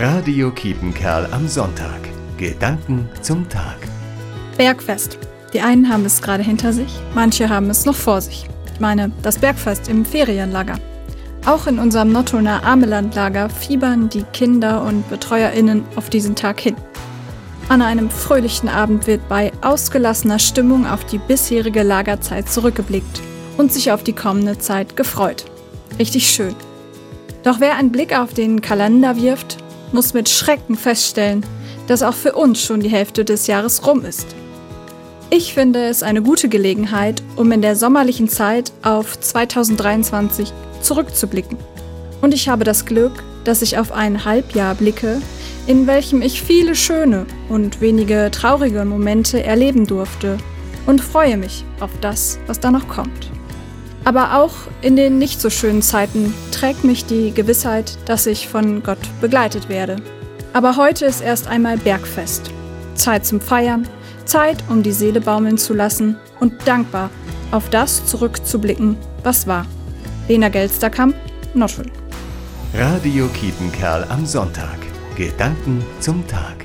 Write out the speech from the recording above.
Radio Kiepenkerl am Sonntag. Gedanken zum Tag. Bergfest. Die einen haben es gerade hinter sich, manche haben es noch vor sich. Ich meine, das Bergfest im Ferienlager. Auch in unserem Nottoner Amelandlager fiebern die Kinder und BetreuerInnen auf diesen Tag hin. An einem fröhlichen Abend wird bei ausgelassener Stimmung auf die bisherige Lagerzeit zurückgeblickt und sich auf die kommende Zeit gefreut. Richtig schön. Doch wer einen Blick auf den Kalender wirft, muss mit Schrecken feststellen, dass auch für uns schon die Hälfte des Jahres rum ist. Ich finde es eine gute Gelegenheit, um in der sommerlichen Zeit auf 2023 zurückzublicken. Und ich habe das Glück, dass ich auf ein Halbjahr blicke, in welchem ich viele schöne und wenige traurige Momente erleben durfte und freue mich auf das, was da noch kommt. Aber auch in den nicht so schönen Zeiten trägt mich die Gewissheit, dass ich von Gott begleitet werde. Aber heute ist erst einmal Bergfest. Zeit zum Feiern, Zeit, um die Seele baumeln zu lassen und dankbar auf das zurückzublicken, was war. Lena Gelsterkamp, Noschel. Radio Kiepenkerl am Sonntag. Gedanken zum Tag.